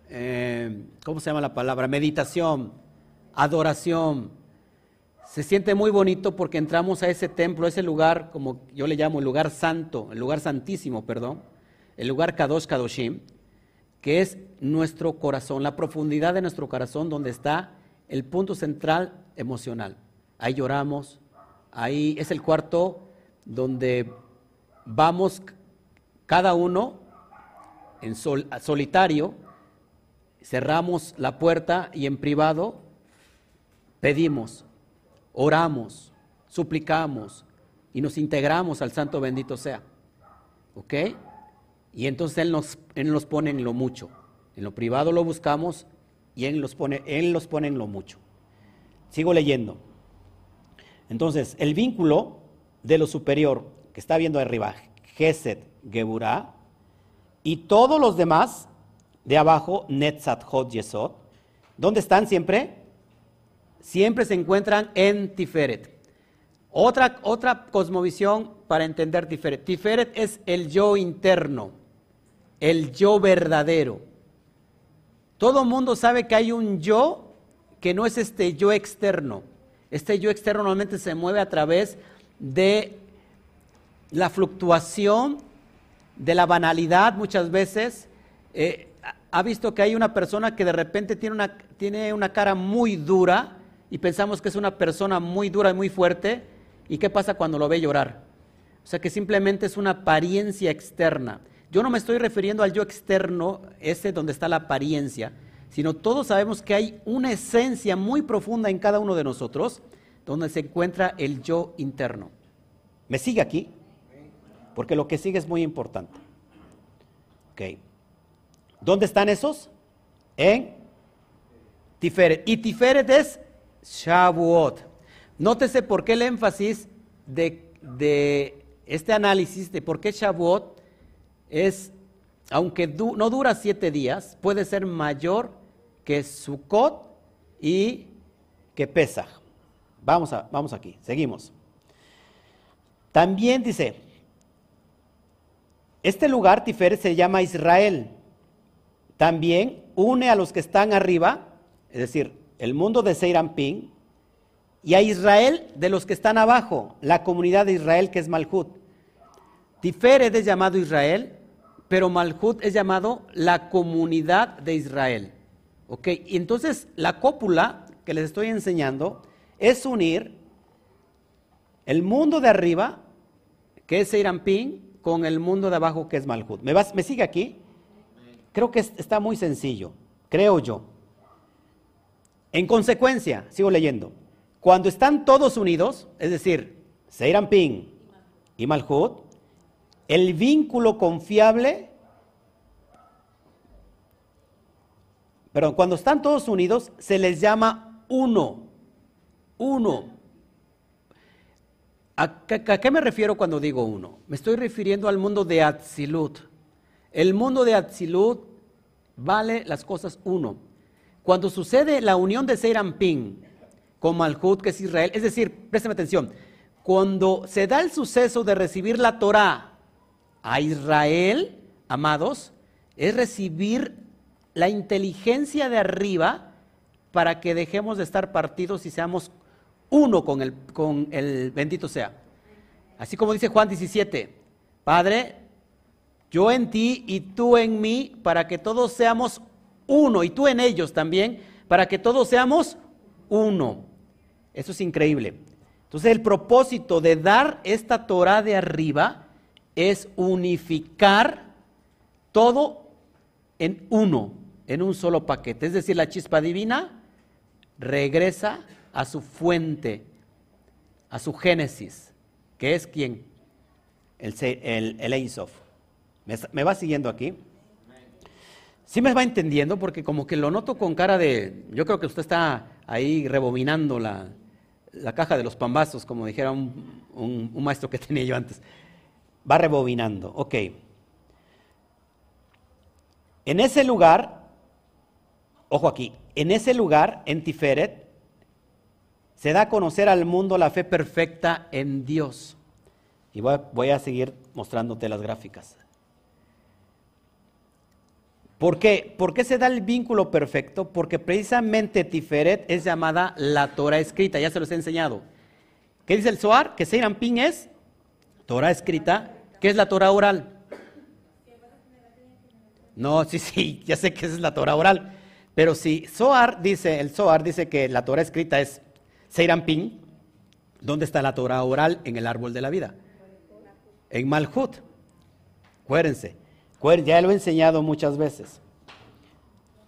eh, ¿cómo se llama la palabra? Meditación, adoración, se siente muy bonito porque entramos a ese templo, a ese lugar, como yo le llamo el lugar santo, el lugar santísimo, perdón, el lugar Kadosh Kadoshim, que es nuestro corazón, la profundidad de nuestro corazón donde está el punto central emocional. Ahí lloramos, Ahí es el cuarto donde vamos cada uno en solitario, cerramos la puerta y en privado pedimos, oramos, suplicamos y nos integramos al Santo bendito sea. ¿Ok? Y entonces Él nos, él nos pone en lo mucho. En lo privado lo buscamos y Él los pone, él los pone en lo mucho. Sigo leyendo. Entonces, el vínculo de lo superior que está viendo arriba, Geset, Geburah, y todos los demás de abajo, Netzat, Hot, Yesod, ¿dónde están siempre? Siempre se encuentran en Tiferet. Otra, otra cosmovisión para entender Tiferet. Tiferet es el yo interno, el yo verdadero. Todo mundo sabe que hay un yo que no es este yo externo. Este yo externo normalmente se mueve a través de la fluctuación, de la banalidad muchas veces. Eh, ha visto que hay una persona que de repente tiene una, tiene una cara muy dura y pensamos que es una persona muy dura y muy fuerte. ¿Y qué pasa cuando lo ve llorar? O sea que simplemente es una apariencia externa. Yo no me estoy refiriendo al yo externo, ese donde está la apariencia, sino todos sabemos que hay una esencia muy profunda en cada uno de nosotros, donde se encuentra el yo interno. ¿Me sigue aquí? Porque lo que sigue es muy importante. ¿Dónde están esos? En Tiferet. Y Tiferet es Shavuot. Nótese por qué el énfasis de, este análisis de por qué Shavuot es, aunque no dura siete días, puede ser mayor que Sukkot y que Pesach. Vamos, vamos aquí, seguimos. También dice, este lugar Tifer se llama Israel. También une a los que están arriba, es decir, el mundo de Seirampín, y a Israel de los que están abajo, la comunidad de Israel que es Malhut. Tiferet es llamado Israel, pero Malhut es llamado la comunidad de Israel. ¿Ok? Y entonces la cópula que les estoy enseñando es unir el mundo de arriba, que es Seirampín, con el mundo de abajo, que es Malhut. ¿Me, vas, ¿Me sigue aquí? Creo que está muy sencillo, creo yo. En consecuencia, sigo leyendo, cuando están todos unidos, es decir, Seirampín y Malhut, el vínculo confiable Pero cuando están todos unidos, se les llama uno. Uno. ¿A qué, me refiero cuando digo uno? Me estoy refiriendo al mundo de Atzilut. El mundo de Atzilut vale las cosas uno. Cuando sucede la unión de Seirampín con Malhut, que es Israel, es decir, préstame atención, cuando se da el suceso de recibir la Torah a Israel, amados, es recibir la inteligencia de arriba para que dejemos de estar partidos y seamos uno con el, con el bendito sea. Así como dice Juan 17, Padre, yo en ti y tú en mí, para que todos seamos uno, y tú en ellos también, para que todos seamos uno. Eso es increíble. Entonces el propósito de dar esta Torah de arriba es unificar todo en uno en un solo paquete. Es decir, la chispa divina regresa a su fuente, a su génesis, que es quien, el, el, ¿Me, va siguiendo aquí? Sí me va entendiendo porque como que lo noto con cara de, yo creo que usted está ahí rebobinando la, caja de los pambazos, como dijera un, un maestro que tenía yo antes. Va rebobinando, ok. En ese lugar ojo aquí, en ese lugar, en Tiferet, se da a conocer al mundo la fe perfecta en Dios. Y voy a, seguir mostrándote las gráficas. ¿Por qué? ¿Por qué se da el vínculo perfecto? Porque precisamente Tiferet es llamada la Torah escrita, ya se los he enseñado. ¿Qué dice el Zohar? Que Pin es Torah escrita. ¿Qué es la Torah oral? No, sí, sí, ya sé que es la Torah oral. Pero si Zohar dice, el Zohar dice que la Torah escrita es Seirampin, ¿dónde está la Torah oral en el árbol de la vida? En Malhut. Acuérdense, ya lo he enseñado muchas veces.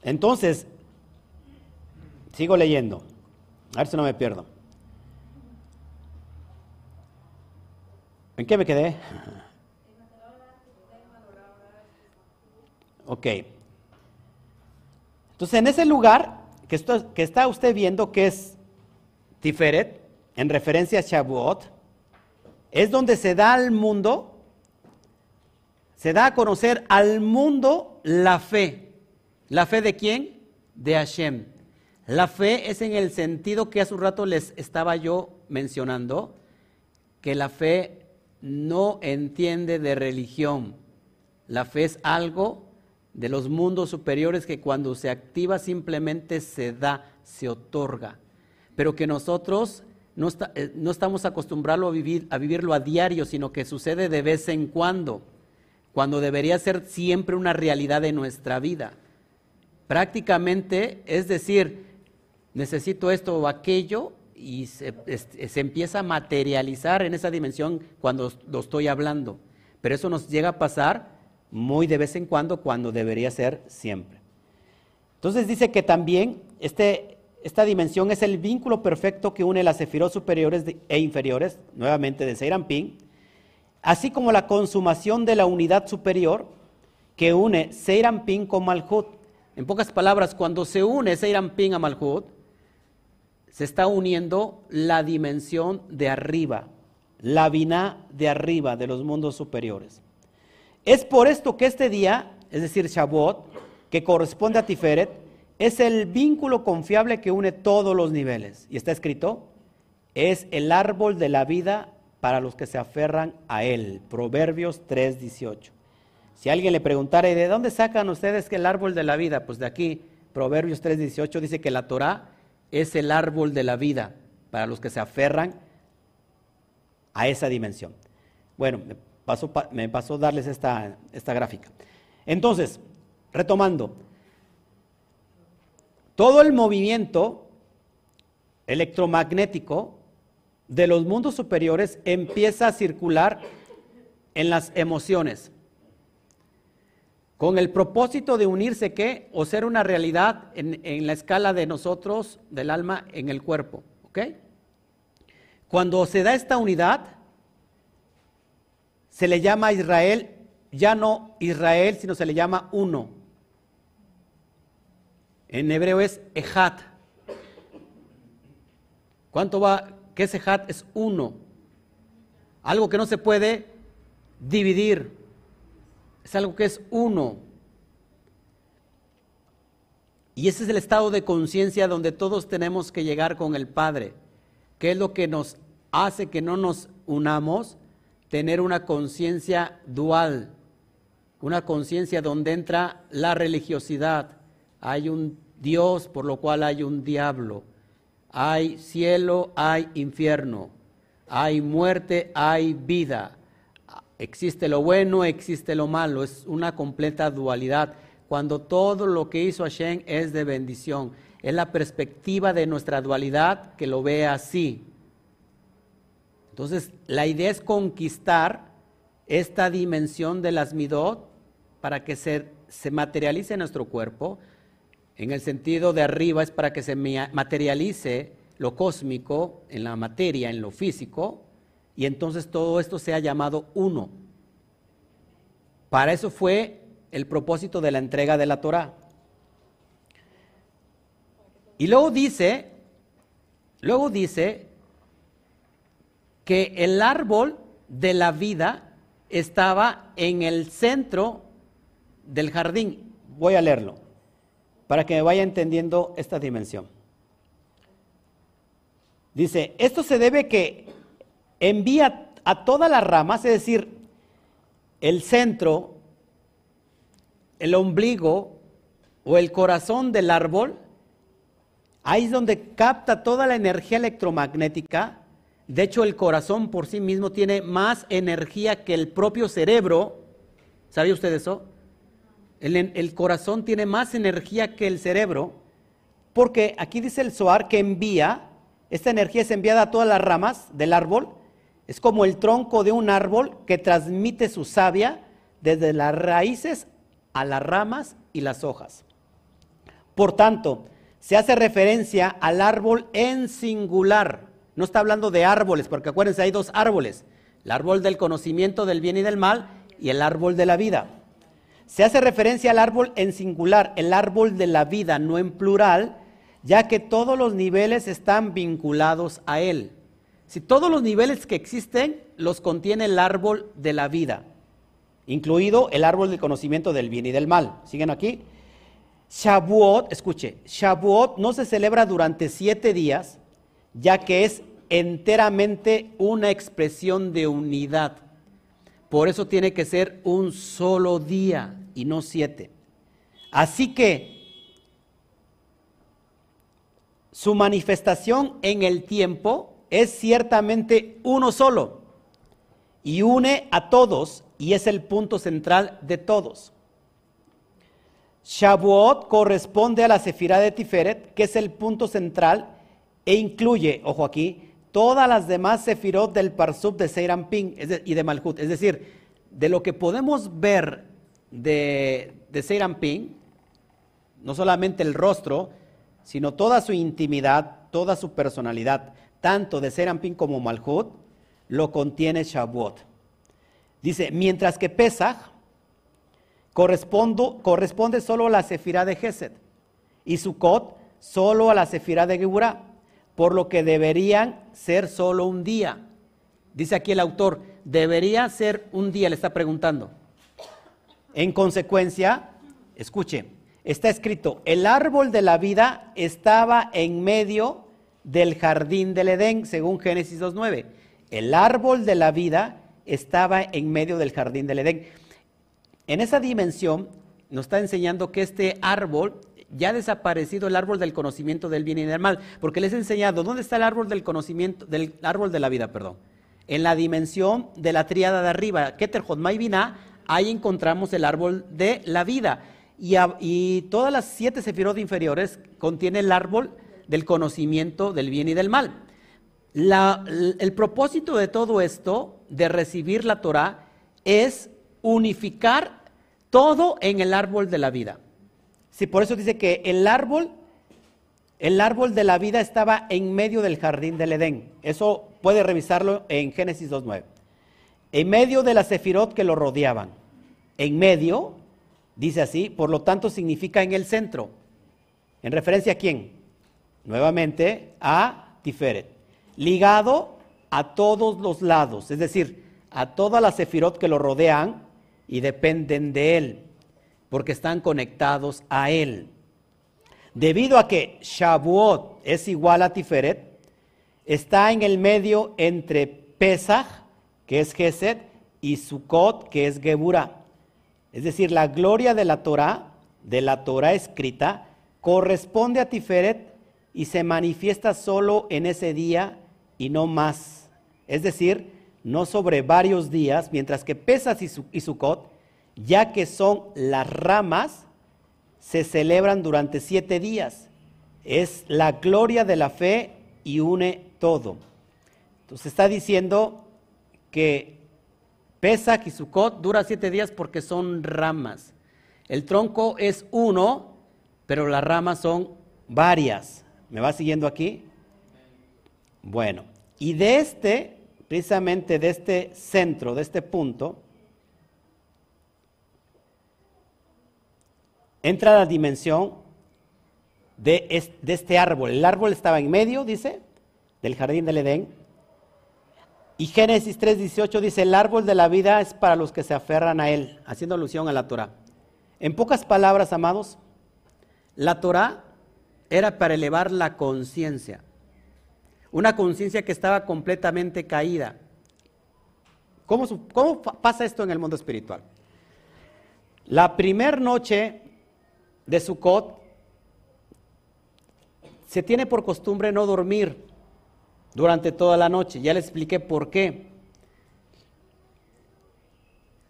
Entonces, sigo leyendo. A ver si no me pierdo. ¿En qué me quedé? Ok. Entonces, en ese lugar que, que está usted viendo que es Tiferet, en referencia a Shavuot, es donde se da al mundo, se da a conocer al mundo la fe. ¿La fe de quién? De Hashem. La fe es en el sentido que hace un rato les estaba yo mencionando, que la fe no entiende de religión. La fe es algo de los mundos superiores que cuando se activa simplemente se da, se otorga, pero que nosotros no, eh, estamos acostumbrados a, vivir, a vivirlo a diario, sino que sucede de vez en cuando, cuando debería ser siempre una realidad de nuestra vida. Prácticamente, es decir, necesito esto o aquello y se, empieza a materializar en esa dimensión cuando lo estoy hablando. Pero eso nos llega a pasar muy de vez en cuando cuando debería ser siempre. Entonces dice que también este, esta dimensión es el vínculo perfecto que une las sefirot superiores e inferiores, nuevamente de Seirampin, así como la consumación de la unidad superior que une Seirampin con Malhut. En pocas palabras, cuando se une Seirampin a Malhut, se está uniendo la dimensión de arriba, la vina de arriba de los mundos superiores. Es por esto que este día, es decir, Shavuot, que corresponde a Tiferet, es el vínculo confiable que une todos los niveles. Y está escrito, es el árbol de la vida para los que se aferran a él. Proverbios 3:18. Si alguien le preguntara, ¿y de dónde sacan ustedes que el árbol de la vida? Pues de aquí, Proverbios 3:18 dice que la Torah es el árbol de la vida para los que se aferran a esa dimensión. Bueno, me pasó darles esta, esta gráfica. Entonces, retomando, todo el movimiento electromagnético de los mundos superiores empieza a circular en las emociones, con el propósito de unirse ¿qué? o ser una realidad en, en, la escala de nosotros, del alma, en el cuerpo. ¿ok? Cuando se da esta unidad, se le llama Israel ya no Israel, sino se le llama uno. En hebreo es Ejat. ¿Cuánto va? ¿Qué es Ejat? Es uno. Algo que no se puede dividir. Es algo que es uno. Y ese es el estado de conciencia donde todos tenemos que llegar con el Padre. ¿Qué es lo que nos hace que no nos unamos? tener una conciencia dual, una conciencia donde entra la religiosidad. Hay un Dios, por lo cual hay un diablo. Hay cielo, hay infierno. Hay muerte, hay vida. Existe lo bueno, existe lo malo. Es una completa dualidad. Cuando todo lo que hizo Hashem es de bendición. Es la perspectiva de nuestra dualidad que lo ve así. Entonces, la idea es conquistar esta dimensión de las midot para que se, se materialice en nuestro cuerpo. En el sentido de arriba es para que se materialice lo cósmico en la materia, en lo físico, y entonces todo esto sea llamado uno. Para eso fue el propósito de la entrega de la Torah. Y luego dice, luego dice que el árbol de la vida estaba en el centro del jardín. Voy a leerlo para que me vaya entendiendo esta dimensión. Dice, esto se debe que envía a todas las ramas, es decir, el centro, el ombligo o el corazón del árbol, ahí es donde capta toda la energía electromagnética de hecho, el corazón por sí mismo tiene más energía que el propio cerebro. ¿Sabía usted eso? El, corazón tiene más energía que el cerebro, porque aquí dice el Soar que envía, esta energía es enviada a todas las ramas del árbol, es como el tronco de un árbol que transmite su savia desde las raíces a las ramas y las hojas. Por tanto, se hace referencia al árbol en singular. No está hablando de árboles, porque acuérdense, hay dos árboles. El árbol del conocimiento del bien y del mal y el árbol de la vida. Se hace referencia al árbol en singular, el árbol de la vida, no en plural, ya que todos los niveles están vinculados a él. Si todos los niveles que existen los contiene el árbol de la vida, incluido el árbol del conocimiento del bien y del mal. ¿Siguen aquí? Shavuot, escuche, Shavuot no se celebra durante siete días, ya que es enteramente una expresión de unidad. Por eso tiene que ser un solo día y no siete. Así que su manifestación en el tiempo es ciertamente uno solo y une a todos y es el punto central de todos. Shavuot corresponde a la Sefirá de Tiferet, que es el punto central e incluye, ojo aquí, todas las demás sefirot del Parsub de Seiramping y de Malhut. Es decir, de lo que podemos ver de, de Seiramping, no solamente el rostro, sino toda su intimidad, toda su personalidad, tanto de Serampín como Malhut, lo contiene Shavuot. Dice, mientras que Pesach corresponde solo a la Sefirá de Gesed y Sukkot solo a la Sefirá de Geburah por lo que deberían ser solo un día. Dice aquí el autor, debería ser un día, le está preguntando. En consecuencia, escuche, está escrito, el árbol de la vida estaba en medio del jardín del Edén, según Génesis 2.9. El árbol de la vida estaba en medio del jardín del Edén. En esa dimensión nos está enseñando que este árbol ya ha desaparecido el árbol del conocimiento del bien y del mal, porque les he enseñado dónde está el árbol del conocimiento, del árbol de la vida, perdón. En la dimensión de la tríada de arriba, Keter, ahí encontramos el árbol de la vida. Y, todas las siete sefirot inferiores contienen el árbol del conocimiento del bien y del mal. el propósito de todo esto, de recibir la Torah, es unificar todo en el árbol de la vida. Sí, por eso dice que el árbol, el árbol de la vida estaba en medio del jardín del Edén. Eso puede revisarlo en Génesis 2.9. En medio de la sefirot que lo rodeaban. En medio, dice así, por lo tanto significa en el centro. ¿En referencia a quién? Nuevamente a Tiferet. Ligado a todos los lados, es decir, a todas las sefirot que lo rodean y dependen de él porque están conectados a Él. Debido a que Shavuot es igual a Tiferet, está en el medio entre Pesach, que es Gesed, y Sukkot, que es Geburah. Es decir, la gloria de la Torah, de la Torah escrita, corresponde a Tiferet y se manifiesta solo en ese día y no más. Es decir, no sobre varios días, mientras que Pesach y Sukkot ya que son las ramas, se celebran durante siete días. Es la gloria de la fe y une todo. Entonces está diciendo que Pesach y Sukkot dura siete días porque son ramas. El tronco es uno, pero las ramas son varias. ¿Me va siguiendo aquí? Bueno, y de este, precisamente de este centro, de este punto, entra la dimensión de, este árbol. El árbol estaba en medio, dice, del jardín del Edén. Y Génesis 3:18 dice, el árbol de la vida es para los que se aferran a él, haciendo alusión a la Torah. En pocas palabras, amados, la Torah era para elevar la conciencia, una conciencia que estaba completamente caída. ¿Cómo, ¿Cómo, pasa esto en el mundo espiritual? La primera noche de Sukkot, se tiene por costumbre no dormir durante toda la noche. Ya le expliqué por qué.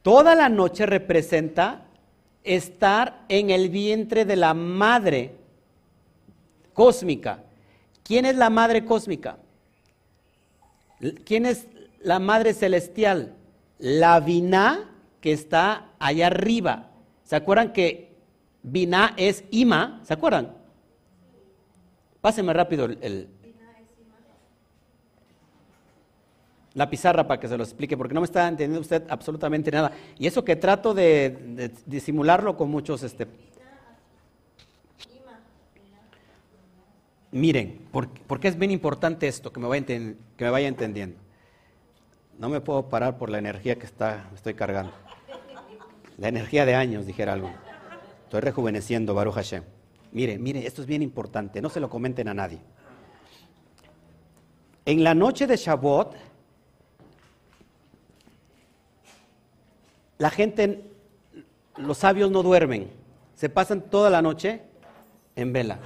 Toda la noche representa estar en el vientre de la madre cósmica. ¿Quién es la madre cósmica? ¿Quién es la madre celestial? La Vina que está allá arriba. ¿Se acuerdan que Binah es Ima, ¿se acuerdan? Páseme rápido el, la pizarra para que se lo explique, porque no me está entendiendo usted absolutamente nada. Y eso que trato de, disimularlo con muchos... Este, Miren, porque, es bien importante esto, que me, vaya entendiendo. No me puedo parar por la energía que está, estoy cargando. La energía de años, dijera algo. Estoy rejuveneciendo, Baruch Hashem. Mire, mire, esto es bien importante, no se lo comenten a nadie. En la noche de Shabbat, la gente, los sabios no duermen, se pasan toda la noche en vela.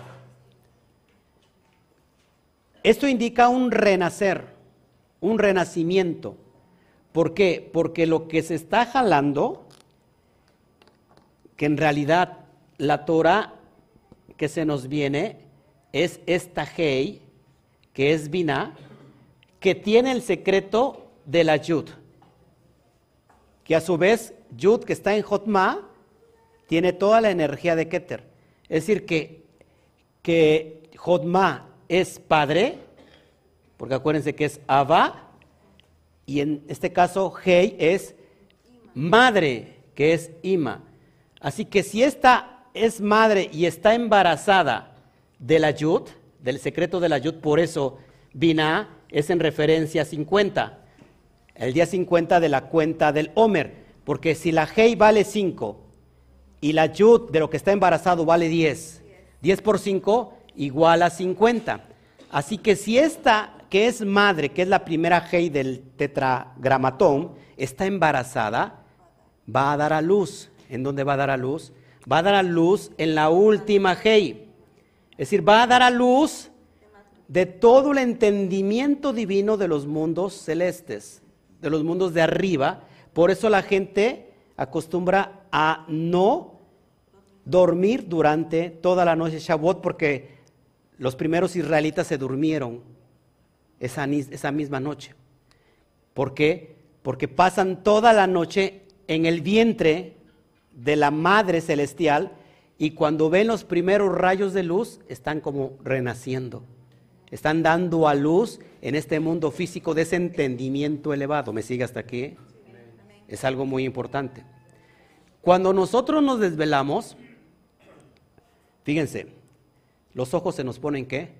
Esto indica un renacer, un renacimiento. ¿Por qué? Porque lo que se está jalando, que en realidad la Torah que se nos viene es esta Hei, que es Binah, que tiene el secreto de la Yud. Que a su vez, Yud, que está en Jotma, tiene toda la energía de Keter. Es decir, que, que Jotma es padre, porque acuérdense que es Abba, y en este caso Hei es madre, que es Ima. Así que si esta es madre y está embarazada de la Yud, del secreto de la Yud, por eso Binah es en referencia a 50, el día 50 de la cuenta del Homer, porque si la Hei vale 5 y la Yud de lo que está embarazado vale 10, 10 por 5 igual a 50. Así que si esta que es madre, que es la primera Hei del tetragramatón, está embarazada, va a dar a luz. ¿En dónde va a dar a luz? va a dar a luz en la última Hei. Es decir, va a dar a luz de todo el entendimiento divino de los mundos celestes, de los mundos de arriba. Por eso la gente acostumbra a no dormir durante toda la noche Shavuot, porque los primeros israelitas se durmieron esa, esa misma noche. ¿Por qué? Porque pasan toda la noche en el vientre de la Madre Celestial y cuando ven los primeros rayos de luz están como renaciendo. Están dando a luz en este mundo físico de ese entendimiento elevado. ¿Me sigue hasta aquí? Es algo muy importante. Cuando nosotros nos desvelamos, fíjense, los ojos se nos ponen qué?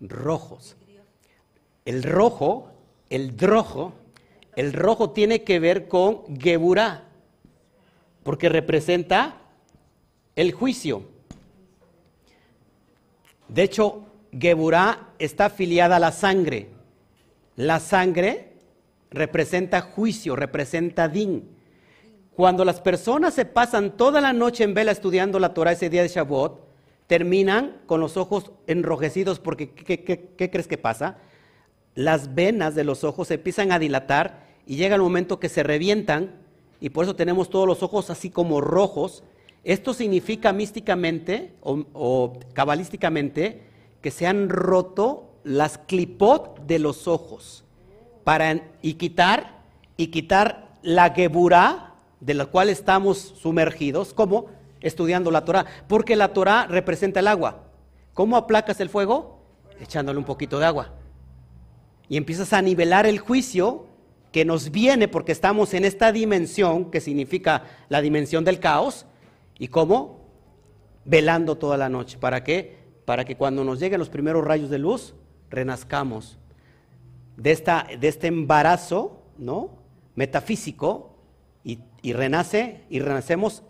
Rojos. El rojo, el drojo, el rojo tiene que ver con Geburah porque representa el juicio. De hecho, Geburá está afiliada a la sangre. La sangre representa juicio, representa din. Cuando las personas se pasan toda la noche en vela estudiando la Torah ese día de Shavuot, terminan con los ojos enrojecidos porque ¿qué, qué crees que pasa? Las venas de los ojos se empiezan a dilatar y llega el momento que se revientan y por eso tenemos todos los ojos así como rojos. Esto significa místicamente o, cabalísticamente que se han roto las clipot de los ojos para, y quitar y quitar la geburá de la cual estamos sumergidos, como estudiando la Torah, porque la Torah representa el agua. ¿Cómo aplacas el fuego? Echándole un poquito de agua. Y empiezas a nivelar el juicio que nos viene porque estamos en esta dimensión que significa la dimensión del caos. ¿Y cómo? Velando toda la noche. ¿Para qué? Para que cuando nos lleguen los primeros rayos de luz, renazcamos de, esta, de este embarazo ¿no? metafísico y, y renace y renacemos,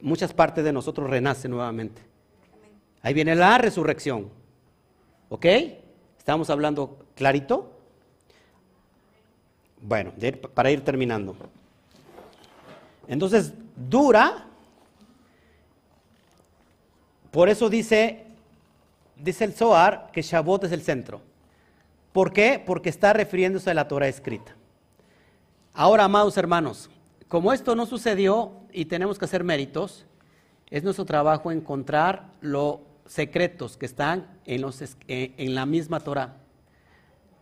muchas partes de nosotros renacen nuevamente. Ahí viene la resurrección. ¿Ok? ¿Estamos hablando clarito? Bueno, para ir terminando. Entonces, dura, por eso dice, dice el Zohar que Shabbat es el centro. ¿Por qué? Porque está refiriéndose a la Torah escrita. Ahora, amados hermanos, como esto no sucedió y tenemos que hacer méritos, es nuestro trabajo encontrar los secretos que están en, los, en la misma Torah.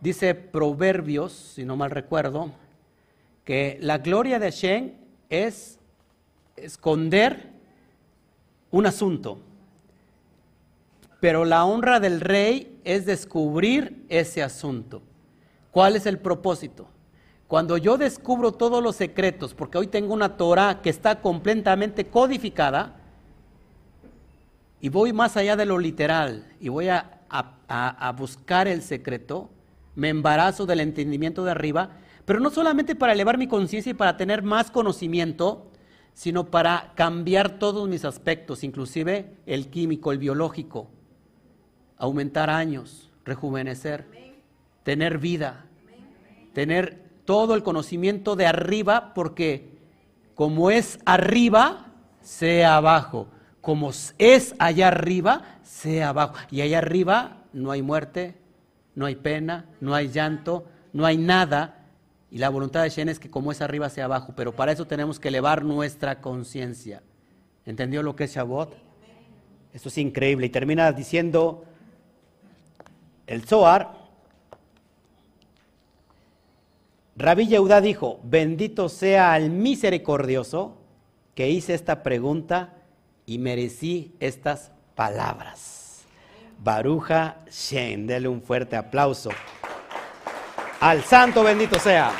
Dice Proverbios, si no mal recuerdo, que la gloria de Hashem es esconder un asunto. Pero la honra del rey es descubrir ese asunto. ¿Cuál es el propósito? Cuando yo descubro todos los secretos, porque hoy tengo una Torah que está completamente codificada, y voy más allá de lo literal, y voy a, a buscar el secreto, me embarazo del entendimiento de arriba, pero no solamente para elevar mi conciencia y para tener más conocimiento, sino para cambiar todos mis aspectos, inclusive el químico, el biológico, aumentar años, rejuvenecer, tener vida, tener todo el conocimiento de arriba, porque como es arriba, sea abajo. Como es allá arriba, sea abajo. Y allá arriba no hay muerte, no hay pena, no hay llanto, no hay nada. Y la voluntad de Shen es que como es arriba, sea abajo. Pero para eso tenemos que elevar nuestra conciencia. ¿Entendió lo que es Shabbat? Esto es increíble. Y termina diciendo el Zohar, Rabí Yehudá dijo, bendito sea el misericordioso que hice esta pregunta y merecí estas palabras. Baruja Shen, dele un fuerte aplauso. Al santo bendito sea.